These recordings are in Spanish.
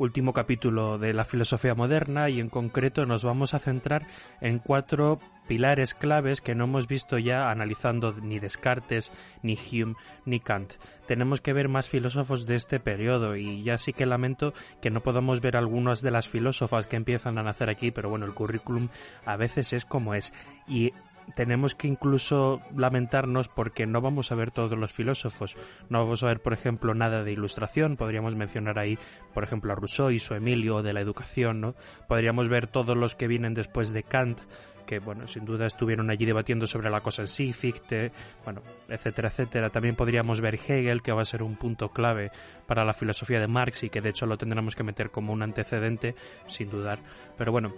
Último capítulo de la filosofía moderna y en concreto nos vamos a centrar en cuatro pilares claves que no hemos visto ya analizando ni Descartes, ni Hume, ni Kant. Tenemos que ver más filósofos de este periodo y ya sí que lamento que no podamos ver algunas de las filósofas que empiezan a nacer aquí, pero bueno, el currículum a veces es como es. Y tenemos que incluso lamentarnos porque no vamos a ver todos los filósofos. No vamos a ver, por ejemplo, nada de ilustración. Podríamos mencionar ahí, por ejemplo, a Rousseau y su Emilio de la educación, ¿no? Podríamos ver todos los que vienen después de Kant, que, bueno, sin duda estuvieron allí debatiendo sobre la cosa en sí, Fichte, bueno, etcétera, etcétera. También podríamos ver Hegel, que va a ser un punto clave para la filosofía de Marx y que de hecho lo tendremos que meter como un antecedente, sin dudar. Pero bueno,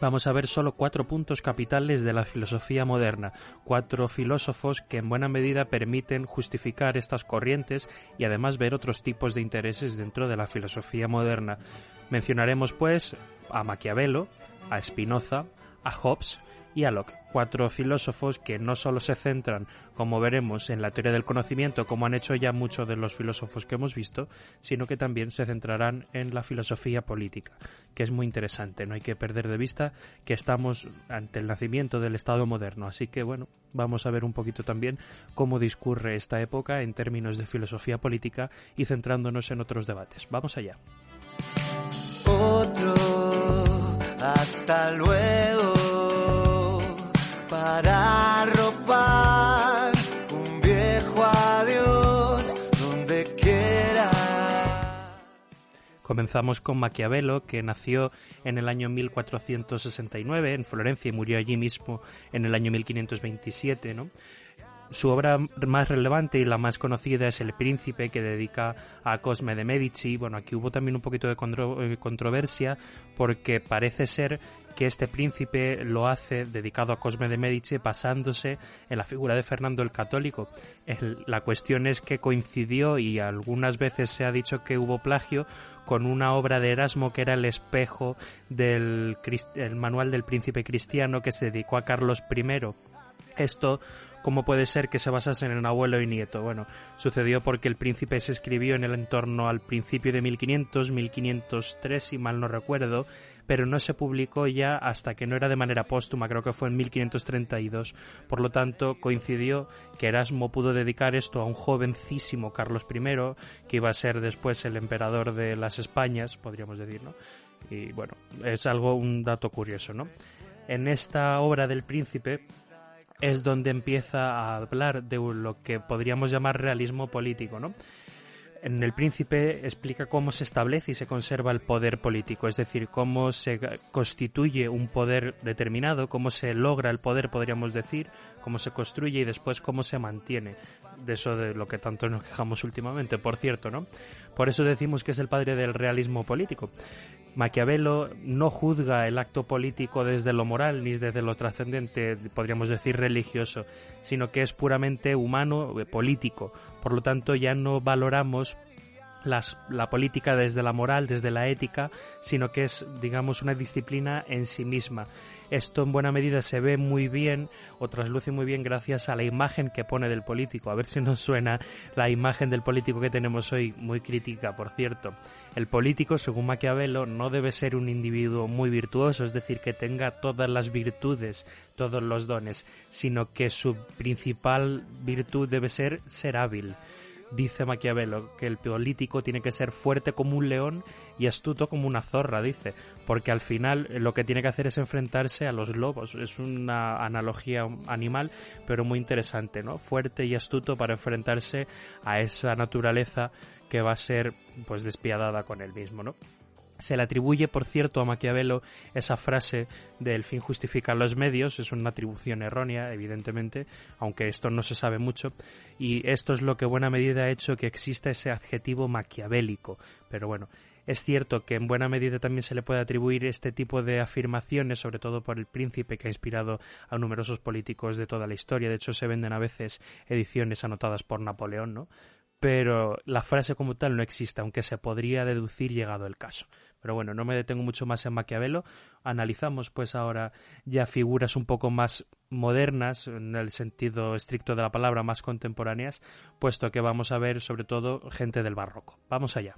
vamos a ver solo cuatro puntos capitales de la filosofía moderna, cuatro filósofos que en buena medida permiten justificar estas corrientes y además ver otros tipos de intereses dentro de la filosofía moderna. Mencionaremos pues a Maquiavelo, a Spinoza, a Hobbes y a Locke, cuatro filósofos que no solo se centran, como veremos, en la teoría del conocimiento, como han hecho ya muchos de los filósofos que hemos visto, sino que también se centrarán en la filosofía política, que es muy interesante. No hay que perder de vista que estamos ante el nacimiento del Estado moderno. Así que, bueno, vamos a ver un poquito también cómo discurre esta época en términos de filosofía política y centrándonos en otros debates. Vamos allá. Otro, hasta luego para arropar un viejo adiós donde quiera. Comenzamos con Maquiavelo, que nació en el año 1469 en Florencia y murió allí mismo en el año 1527, ¿no? Su obra más relevante y la más conocida es El Príncipe, que dedica a Cosme de Medici. Bueno, aquí hubo también un poquito de eh, controversia porque parece ser que este príncipe lo hace dedicado a Cosme de Medici basándose en la figura de Fernando el Católico. la cuestión es que coincidió y algunas veces se ha dicho que hubo plagio con una obra de Erasmo que era el espejo del el manual del príncipe cristiano que se dedicó a Carlos I. Esto ¿Cómo puede ser que se basasen en abuelo y nieto? Bueno, sucedió porque el príncipe se escribió en el entorno al principio de 1500, 1503 si mal no recuerdo, pero no se publicó ya hasta que no era de manera póstuma, creo que fue en 1532. Por lo tanto, coincidió que Erasmo pudo dedicar esto a un jovencísimo Carlos I, que iba a ser después el emperador de las Españas, podríamos decir, ¿no? Y bueno, es algo, un dato curioso, ¿no? En esta obra del príncipe es donde empieza a hablar de lo que podríamos llamar realismo político, ¿no? En El Príncipe explica cómo se establece y se conserva el poder político, es decir, cómo se constituye un poder determinado, cómo se logra el poder, podríamos decir, cómo se construye y después cómo se mantiene. De eso de lo que tanto nos quejamos últimamente, por cierto, ¿no? Por eso decimos que es el padre del realismo político. Maquiavelo no juzga el acto político desde lo moral ni desde lo trascendente, podríamos decir religioso, sino que es puramente humano, eh, político. Por lo tanto, ya no valoramos la política desde la moral, desde la ética, sino que es, digamos, una disciplina en sí misma. Esto en buena medida se ve muy bien o trasluce muy bien gracias a la imagen que pone del político. A ver si nos suena la imagen del político que tenemos hoy, muy crítica, por cierto. El político, según Maquiavelo, no debe ser un individuo muy virtuoso, es decir, que tenga todas las virtudes, todos los dones, sino que su principal virtud debe ser ser hábil dice Maquiavelo, que el político tiene que ser fuerte como un león y astuto como una zorra, dice, porque al final lo que tiene que hacer es enfrentarse a los lobos. Es una analogía animal, pero muy interesante, ¿no? Fuerte y astuto para enfrentarse a esa naturaleza que va a ser pues despiadada con él mismo, ¿no? Se le atribuye, por cierto, a Maquiavelo esa frase de el fin justifica los medios, es una atribución errónea, evidentemente, aunque esto no se sabe mucho, y esto es lo que buena medida ha hecho que exista ese adjetivo maquiavélico. Pero bueno, es cierto que en buena medida también se le puede atribuir este tipo de afirmaciones, sobre todo por el príncipe que ha inspirado a numerosos políticos de toda la historia. De hecho, se venden a veces ediciones anotadas por Napoleón, ¿no? Pero la frase como tal no existe, aunque se podría deducir llegado el caso. Pero bueno, no me detengo mucho más en Maquiavelo. Analizamos pues ahora ya figuras un poco más modernas, en el sentido estricto de la palabra, más contemporáneas, puesto que vamos a ver sobre todo gente del barroco. Vamos allá.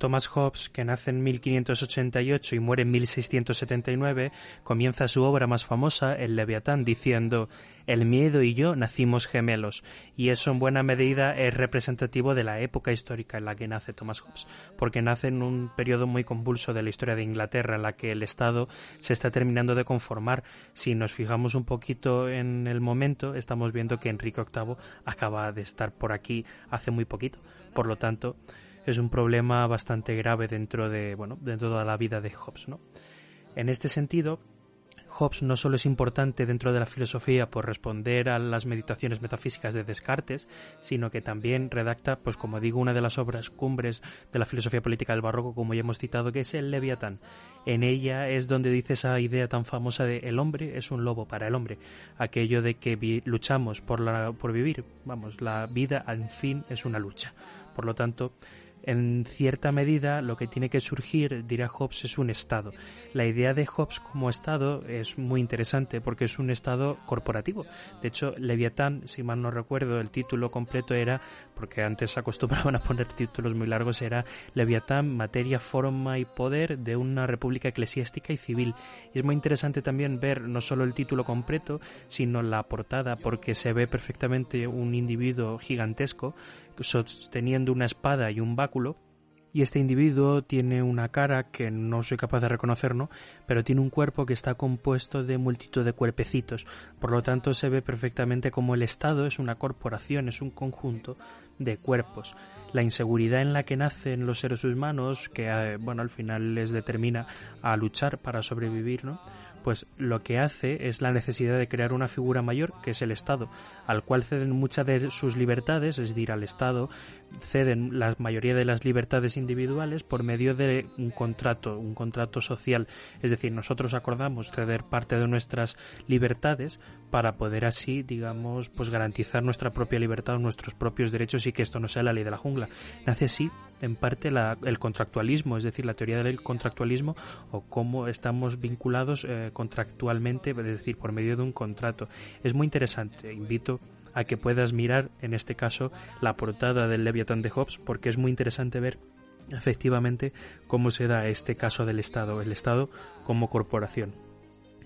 Thomas Hobbes, que nace en 1588 y muere en 1679, comienza su obra más famosa, El Leviatán, diciendo El miedo y yo nacimos gemelos, y eso en buena medida es representativo de la época histórica en la que nace Thomas Hobbes, porque nace en un periodo muy convulso de la historia de Inglaterra, en la que el Estado se está terminando de conformar. Si nos fijamos un poquito en el momento, estamos viendo que Enrique VIII acaba de estar por aquí hace muy poquito. Por lo tanto, es un problema bastante grave dentro de, bueno, dentro de la vida de Hobbes, ¿no? En este sentido, Hobbes no solo es importante dentro de la filosofía por responder a las meditaciones metafísicas de Descartes, sino que también redacta, pues como digo, una de las obras cumbres de la filosofía política del barroco, como ya hemos citado, que es el Leviatán. En ella es donde dice esa idea tan famosa de el hombre es un lobo para el hombre, aquello de que luchamos por, la, por vivir, vamos, la vida al fin es una lucha. Por lo tanto, en cierta medida, lo que tiene que surgir, dirá Hobbes, es un Estado. La idea de Hobbes como Estado es muy interesante porque es un Estado corporativo. De hecho, Leviatán, si mal no recuerdo, el título completo era, porque antes acostumbraban a poner títulos muy largos, era Leviatán, materia, forma y poder de una república eclesiástica y civil. Y es muy interesante también ver no solo el título completo, sino la portada, porque se ve perfectamente un individuo gigantesco sosteniendo una espada y un báculo, y este individuo tiene una cara que no soy capaz de reconocer, ¿no? Pero tiene un cuerpo que está compuesto de multitud de cuerpecitos. Por lo tanto, se ve perfectamente como el Estado es una corporación, es un conjunto de cuerpos. La inseguridad en la que nacen los seres humanos, que eh, bueno, al final les determina a luchar para sobrevivir, ¿no? pues lo que hace es la necesidad de crear una figura mayor que es el Estado, al cual ceden muchas de sus libertades, es decir, al Estado ceden la mayoría de las libertades individuales por medio de un contrato, un contrato social, es decir, nosotros acordamos ceder parte de nuestras libertades para poder así, digamos, pues garantizar nuestra propia libertad, nuestros propios derechos y que esto no sea la ley de la jungla. Nace así en parte el contractualismo, es decir, la teoría del contractualismo o cómo estamos vinculados eh, contractualmente, es decir, por medio de un contrato. Es muy interesante, invito a que puedas mirar, en este caso, la portada del Leviatán de Hobbes, porque es muy interesante ver efectivamente cómo se da este caso del Estado, el Estado como corporación.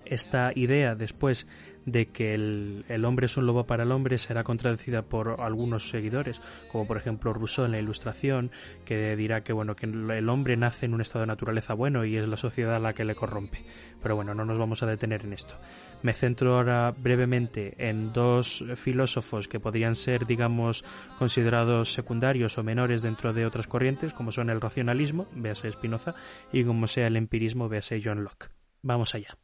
Esta idea después de que el, hombre es un lobo para el hombre será contradecida por algunos seguidores, como por ejemplo Rousseau en la Ilustración, que dirá que bueno que el hombre nace en un estado de naturaleza bueno y es la sociedad la que le corrompe. Pero bueno, no nos vamos a detener en esto. Me centro ahora brevemente en dos filósofos que podrían ser, digamos, considerados secundarios o menores dentro de otras corrientes, como son el racionalismo, véase Spinoza, y como sea el empirismo, véase John Locke. Vamos allá.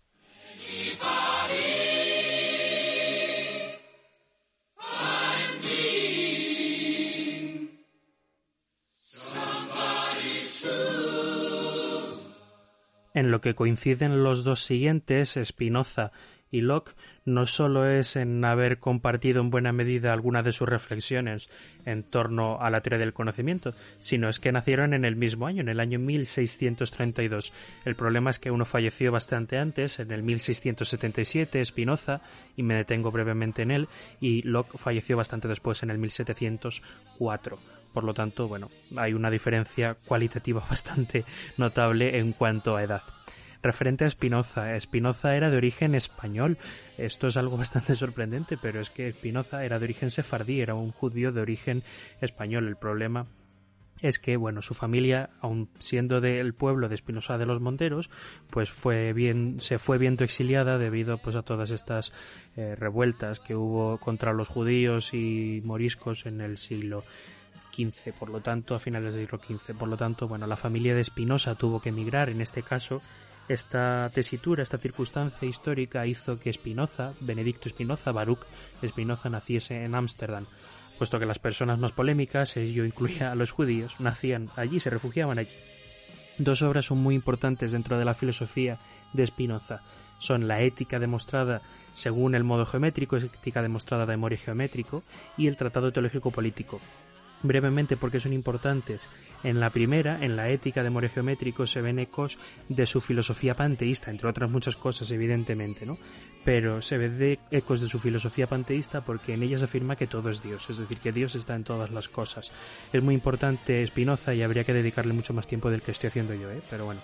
En lo que coinciden los dos siguientes, Spinoza y Locke, no solo es en haber compartido en buena medida algunas de sus reflexiones en torno a la teoría del conocimiento, sino es que nacieron en el mismo año, en el año 1632. El problema es que uno falleció bastante antes, en el 1677, Spinoza, y me detengo brevemente en él, y Locke falleció bastante después, en el 1704. Por lo tanto, bueno, hay una diferencia cualitativa bastante notable en cuanto a edad. Referente a Spinoza, Spinoza era de origen español. Esto es algo bastante sorprendente, pero es que Spinoza era de origen sefardí, era un judío de origen español. El problema es que, bueno, su familia, aun siendo del pueblo de Espinosa de los Monteros, pues fue bien, se fue viendo exiliada debido pues a todas estas eh, revueltas que hubo contra los judíos y moriscos en el siglo XV, por lo tanto, a finales del siglo XV. Por lo tanto, bueno, la familia de Espinosa tuvo que emigrar, en este caso, esta tesitura, esta circunstancia histórica hizo que Espinoza, Benedicto Espinoza, Baruch Espinoza, naciese en Ámsterdam puesto que las personas más polémicas, ello incluía a los judíos, nacían allí, se refugiaban allí. Dos obras son muy importantes dentro de la filosofía de Spinoza. Son la ética demostrada según el modo geométrico, ética demostrada de memoria geométrico, y el tratado teológico político. Brevemente, porque son importantes. En la primera, en la ética de More Geométrico, se ven ecos de su filosofía panteísta, entre otras muchas cosas, evidentemente, ¿no? Pero se ve de ecos de su filosofía panteísta porque en ella se afirma que todo es Dios, es decir, que Dios está en todas las cosas. Es muy importante Spinoza y habría que dedicarle mucho más tiempo del que estoy haciendo yo, ¿eh? Pero bueno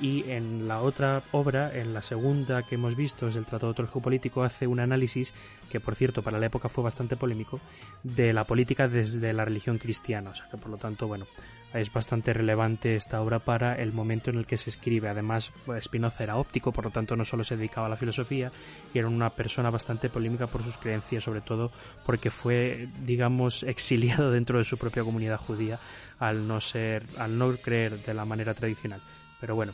y en la otra obra, en la segunda que hemos visto, es el Tratado Teológico Político, hace un análisis, que por cierto para la época fue bastante polémico, de la política desde la religión cristiana, o sea que por lo tanto, bueno, es bastante relevante esta obra para el momento en el que se escribe. Además, Spinoza era óptico, por lo tanto no solo se dedicaba a la filosofía, y era una persona bastante polémica por sus creencias, sobre todo porque fue, digamos, exiliado dentro de su propia comunidad judía al no ser, al no creer de la manera tradicional. Pero bueno,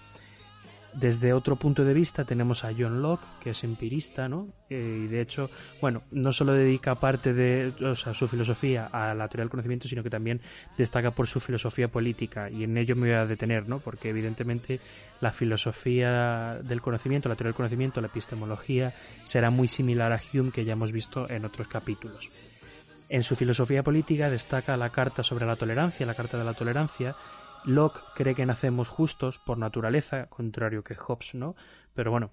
desde otro punto de vista tenemos a John Locke, que es empirista, ¿no? Eh, y de hecho, bueno, no solo dedica parte de o sea, su filosofía a la teoría del conocimiento, sino que también destaca por su filosofía política. Y en ello me voy a detener, ¿no? Porque evidentemente la filosofía del conocimiento, la teoría del conocimiento, la epistemología, será muy similar a Hume, que ya hemos visto en otros capítulos. En su filosofía política destaca la Carta sobre la Tolerancia, la Carta de la Tolerancia, Locke cree que nacemos justos por naturaleza, contrario que Hobbes, ¿no? Pero bueno,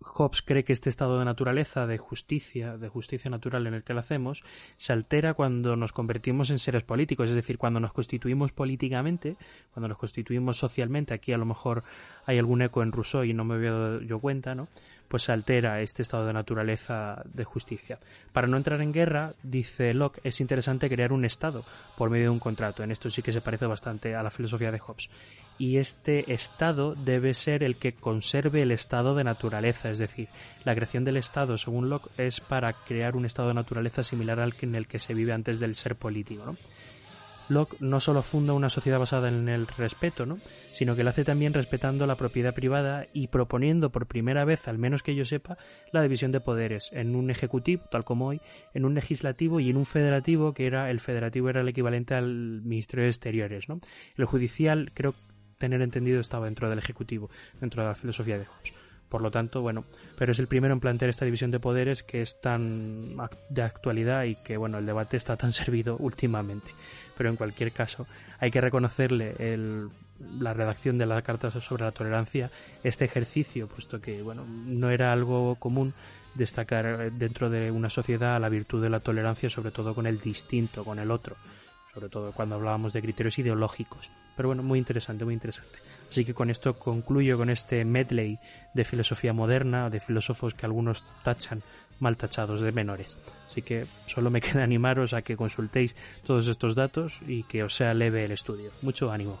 Hobbes cree que este estado de naturaleza, de justicia, de justicia natural en el que lo hacemos, se altera cuando nos convertimos en seres políticos, es decir, cuando nos constituimos políticamente, cuando nos constituimos socialmente, aquí a lo mejor hay algún eco en Rousseau y no me dado yo cuenta, ¿no? Pues se altera este estado de naturaleza de justicia. Para no entrar en guerra, dice Locke, es interesante crear un Estado por medio de un contrato. En esto sí que se parece bastante a la filosofía de Hobbes. Y este Estado debe ser el que conserve el estado de naturaleza, es decir, la creación del Estado, según Locke, es para crear un estado de naturaleza similar al que en el que se vive antes del ser político. ¿no? Locke no solo funda una sociedad basada en el respeto, ¿no? sino que lo hace también respetando la propiedad privada y proponiendo por primera vez, al menos que yo sepa, la división de poderes en un ejecutivo, tal como hoy, en un legislativo y en un federativo, que era el federativo era el equivalente al Ministerio de Exteriores. ¿no? El judicial, creo tener entendido, estaba dentro del ejecutivo, dentro de la filosofía de Hobbes. Por lo tanto, bueno, pero es el primero en plantear esta división de poderes que es tan de actualidad y que, bueno, el debate está tan servido últimamente pero en cualquier caso hay que reconocerle la redacción de la carta sobre la tolerancia este ejercicio, puesto que bueno no era algo común destacar dentro de una sociedad la virtud de la tolerancia, sobre todo con el distinto, con el otro, sobre todo cuando hablábamos de criterios ideológicos. Pero bueno, muy interesante, muy interesante. Así que con esto concluyo con este medley de filosofía moderna, de filósofos que algunos tachan mal tachados de menores. Así que solo me queda animaros a que consultéis todos estos datos y que os sea leve el estudio. Mucho ánimo.